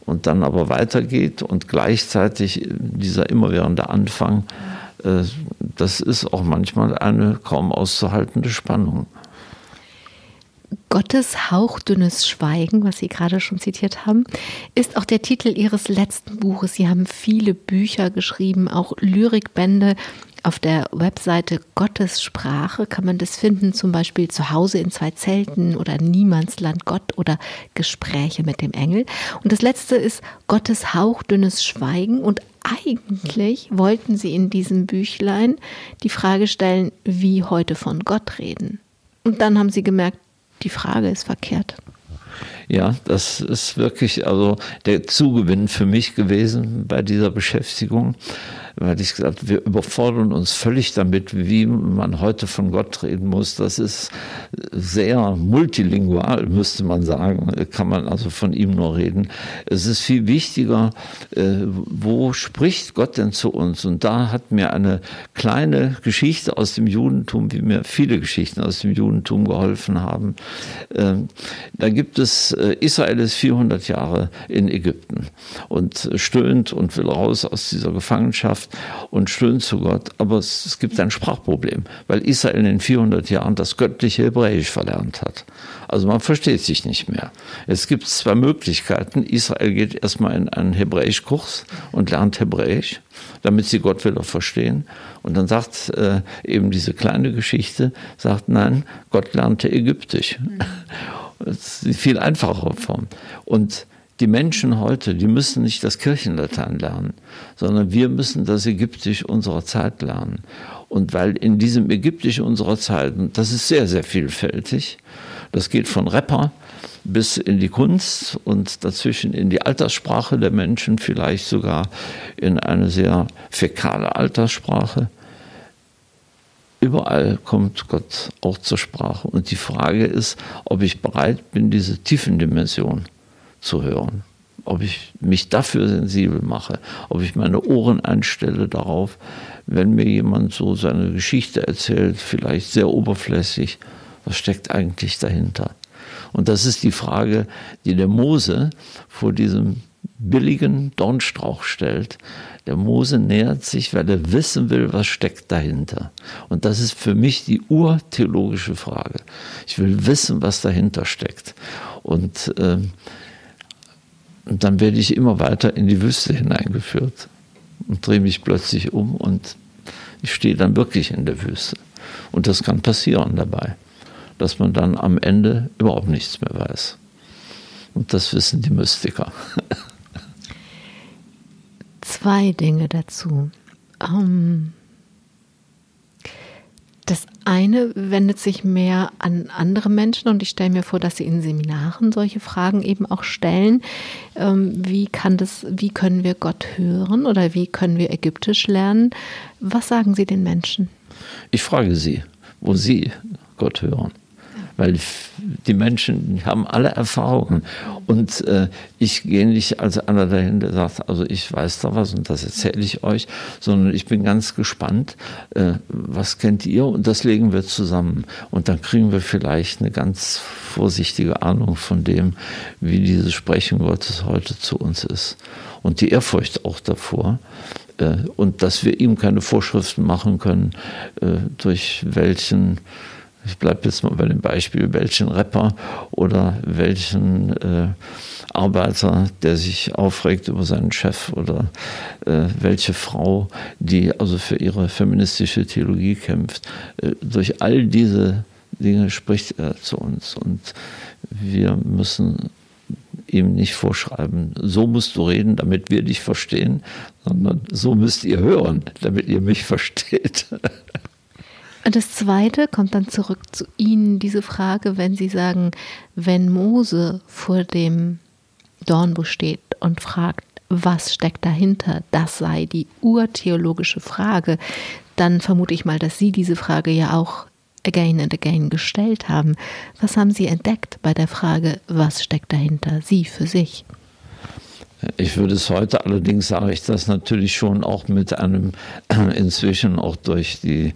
und dann aber weitergeht und gleichzeitig dieser immerwährende Anfang, äh, das ist auch manchmal eine kaum auszuhaltende Spannung. Gottes hauchdünnes Schweigen, was Sie gerade schon zitiert haben, ist auch der Titel Ihres letzten Buches. Sie haben viele Bücher geschrieben, auch Lyrikbände. Auf der Webseite Gottes Sprache kann man das finden, zum Beispiel zu Hause in zwei Zelten oder Niemandsland Gott oder Gespräche mit dem Engel. Und das letzte ist Gottes hauchdünnes Schweigen. Und eigentlich wollten Sie in diesem Büchlein die Frage stellen, wie heute von Gott reden. Und dann haben Sie gemerkt, die Frage ist verkehrt. Ja, das ist wirklich also der Zugewinn für mich gewesen bei dieser Beschäftigung weil ich gesagt, wir überfordern uns völlig damit, wie man heute von Gott reden muss. Das ist sehr multilingual, müsste man sagen, kann man also von ihm nur reden. Es ist viel wichtiger, äh, wo spricht Gott denn zu uns? Und da hat mir eine kleine Geschichte aus dem Judentum, wie mir viele Geschichten aus dem Judentum geholfen haben. Ähm, da gibt es, äh, Israel ist 400 Jahre in Ägypten und stöhnt und will raus aus dieser Gefangenschaft und stöhnt zu Gott. Aber es, es gibt ein Sprachproblem, weil Israel in den 400 Jahren das göttliche Hebräisch verlernt hat. Also man versteht sich nicht mehr. Es gibt zwei Möglichkeiten. Israel geht erstmal in einen Hebräischkurs und lernt Hebräisch, damit sie Gott wieder verstehen. Und dann sagt äh, eben diese kleine Geschichte, sagt nein, Gott lernte Ägyptisch. Das ist die viel einfachere Form. Und die Menschen heute, die müssen nicht das Kirchenlatein lernen, sondern wir müssen das Ägyptisch unserer Zeit lernen. Und weil in diesem Ägyptisch unserer Zeit, das ist sehr, sehr vielfältig, das geht von Rapper bis in die Kunst und dazwischen in die Alterssprache der Menschen, vielleicht sogar in eine sehr fäkale Alterssprache. Überall kommt Gott auch zur Sprache. Und die Frage ist, ob ich bereit bin, diese Tiefendimension zu hören. Ob ich mich dafür sensibel mache, ob ich meine Ohren einstelle darauf, wenn mir jemand so seine Geschichte erzählt, vielleicht sehr oberflächlich, was steckt eigentlich dahinter? Und das ist die Frage, die der Mose vor diesem billigen Dornstrauch stellt. Der Mose nähert sich, weil er wissen will, was steckt dahinter. Und das ist für mich die urtheologische Frage. Ich will wissen, was dahinter steckt. Und äh, und dann werde ich immer weiter in die Wüste hineingeführt. und drehe mich plötzlich um und ich stehe dann wirklich in der Wüste. Und das kann passieren dabei, dass man dann am Ende überhaupt nichts mehr weiß. Und das wissen die Mystiker. Zwei Dinge dazu. Ähm, eine wendet sich mehr an andere Menschen und ich stelle mir vor, dass Sie in Seminaren solche Fragen eben auch stellen. Ähm, wie kann das, wie können wir Gott hören oder wie können wir Ägyptisch lernen? Was sagen Sie den Menschen? Ich frage Sie, wo Sie Gott hören weil die Menschen haben alle Erfahrungen. Und äh, ich gehe nicht als einer dahin, der sagt, also ich weiß da was und das erzähle ich euch, sondern ich bin ganz gespannt, äh, was kennt ihr und das legen wir zusammen. Und dann kriegen wir vielleicht eine ganz vorsichtige Ahnung von dem, wie dieses Sprechen Gottes heute zu uns ist. Und die Ehrfurcht auch davor, äh, und dass wir ihm keine Vorschriften machen können, äh, durch welchen ich bleibe jetzt mal bei dem Beispiel, welchen Rapper oder welchen äh, Arbeiter, der sich aufregt über seinen Chef oder äh, welche Frau, die also für ihre feministische Theologie kämpft. Äh, durch all diese Dinge spricht er zu uns und wir müssen ihm nicht vorschreiben, so musst du reden, damit wir dich verstehen, sondern so müsst ihr hören, damit ihr mich versteht. Und das Zweite kommt dann zurück zu Ihnen, diese Frage, wenn Sie sagen, wenn Mose vor dem Dornbusch steht und fragt, was steckt dahinter, das sei die urtheologische Frage, dann vermute ich mal, dass Sie diese Frage ja auch again and again gestellt haben. Was haben Sie entdeckt bei der Frage, was steckt dahinter, Sie für sich? Ich würde es heute allerdings, sage ich das natürlich schon auch mit einem inzwischen auch durch die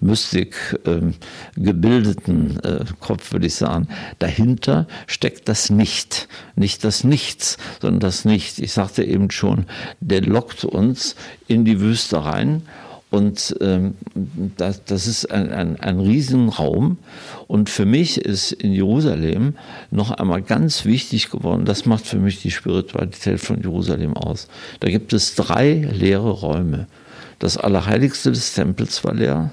Mystik äh, gebildeten äh, Kopf, würde ich sagen. Dahinter steckt das Nicht. Nicht das Nichts, sondern das Nicht. Ich sagte eben schon, der lockt uns in die Wüste rein und ähm, das, das, ist ein, ein, ein Riesenraum. Und für mich ist in Jerusalem noch einmal ganz wichtig geworden, das macht für mich die Spiritualität von Jerusalem aus. Da gibt es drei leere Räume. Das Allerheiligste des Tempels war leer.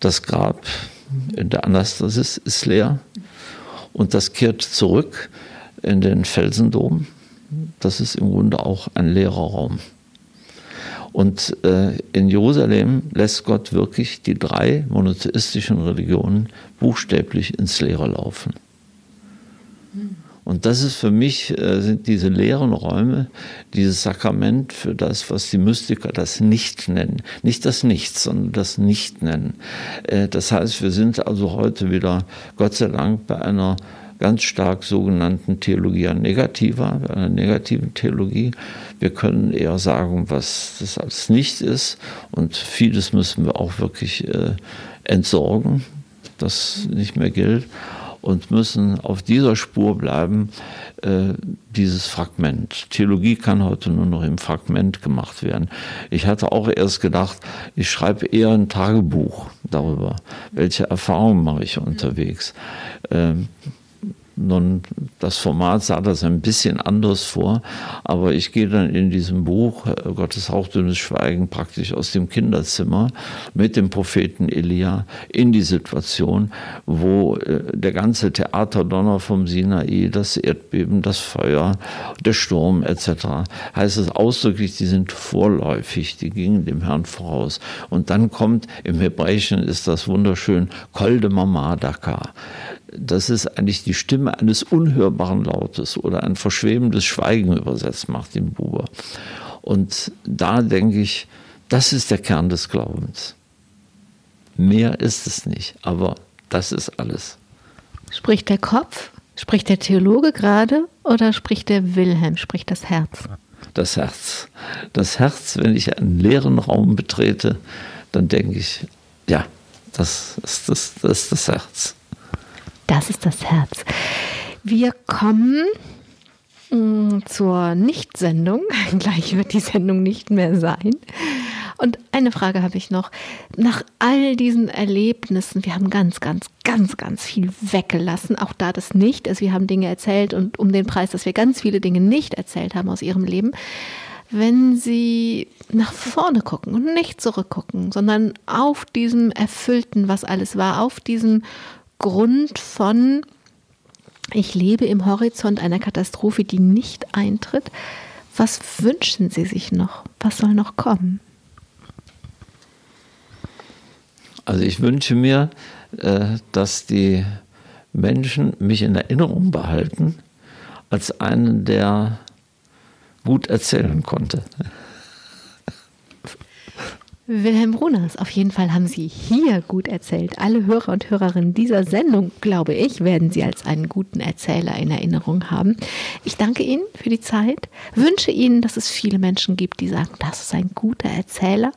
Das Grab in der Anastasis ist leer. Und das kehrt zurück in den Felsendom. Das ist im Grunde auch ein leerer Raum. Und äh, in Jerusalem lässt Gott wirklich die drei monotheistischen Religionen buchstäblich ins Leere laufen. Und das ist für mich, äh, sind diese leeren Räume, dieses Sakrament für das, was die Mystiker das Nicht nennen. Nicht das Nichts, sondern das Nicht nennen. Äh, das heißt, wir sind also heute wieder, Gott sei Dank, bei einer ganz stark sogenannten Theologia Negativa, einer negativen Theologie. Wir können eher sagen, was das alles nicht ist und vieles müssen wir auch wirklich äh, entsorgen, das nicht mehr gilt und müssen auf dieser Spur bleiben, äh, dieses Fragment. Theologie kann heute nur noch im Fragment gemacht werden. Ich hatte auch erst gedacht, ich schreibe eher ein Tagebuch darüber, welche Erfahrungen mache ich unterwegs. Ähm, nun, das Format sah das ein bisschen anders vor, aber ich gehe dann in diesem Buch äh, Gottes hauchdünnes Schweigen praktisch aus dem Kinderzimmer mit dem Propheten Elia in die Situation, wo äh, der ganze Theaterdonner vom Sinai, das Erdbeben, das Feuer, der Sturm etc. heißt es ausdrücklich, die sind vorläufig, die gingen dem Herrn voraus. Und dann kommt, im Hebräischen ist das wunderschön, Kolde Mama Daka das ist eigentlich die Stimme eines unhörbaren Lautes oder ein verschwebendes Schweigen übersetzt, Martin Buber. Und da denke ich, das ist der Kern des Glaubens. Mehr ist es nicht, aber das ist alles. Spricht der Kopf, spricht der Theologe gerade oder spricht der Wilhelm, spricht das Herz? Das Herz. Das Herz, wenn ich einen leeren Raum betrete, dann denke ich, ja, das ist das, das, ist das Herz. Das ist das Herz. Wir kommen mm, zur Nicht-Sendung. Gleich wird die Sendung nicht mehr sein. Und eine Frage habe ich noch. Nach all diesen Erlebnissen, wir haben ganz, ganz, ganz, ganz viel weggelassen. Auch da das nicht. Also wir haben Dinge erzählt und um den Preis, dass wir ganz viele Dinge nicht erzählt haben aus ihrem Leben. wenn Sie nach vorne gucken und nicht zurückgucken, sondern auf diesem Erfüllten, was alles war, auf diesem Grund von, ich lebe im Horizont einer Katastrophe, die nicht eintritt. Was wünschen Sie sich noch? Was soll noch kommen? Also ich wünsche mir, äh, dass die Menschen mich in Erinnerung behalten als einen, der gut erzählen konnte. Wilhelm Bruners, auf jeden Fall haben Sie hier gut erzählt. Alle Hörer und Hörerinnen dieser Sendung, glaube ich, werden Sie als einen guten Erzähler in Erinnerung haben. Ich danke Ihnen für die Zeit, wünsche Ihnen, dass es viele Menschen gibt, die sagen, das ist ein guter Erzähler.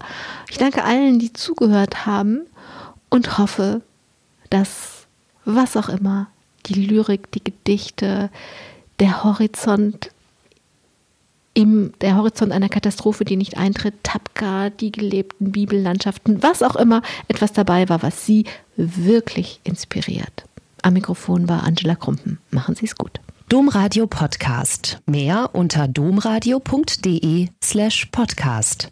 Ich danke allen, die zugehört haben und hoffe, dass was auch immer, die Lyrik, die Gedichte, der Horizont im der Horizont einer Katastrophe, die nicht eintritt, Tapka, die gelebten Bibellandschaften, was auch immer etwas dabei war, was Sie wirklich inspiriert. Am Mikrofon war Angela Krumpen. Machen Sie es gut. Domradio Podcast. Mehr unter domradio.de slash podcast.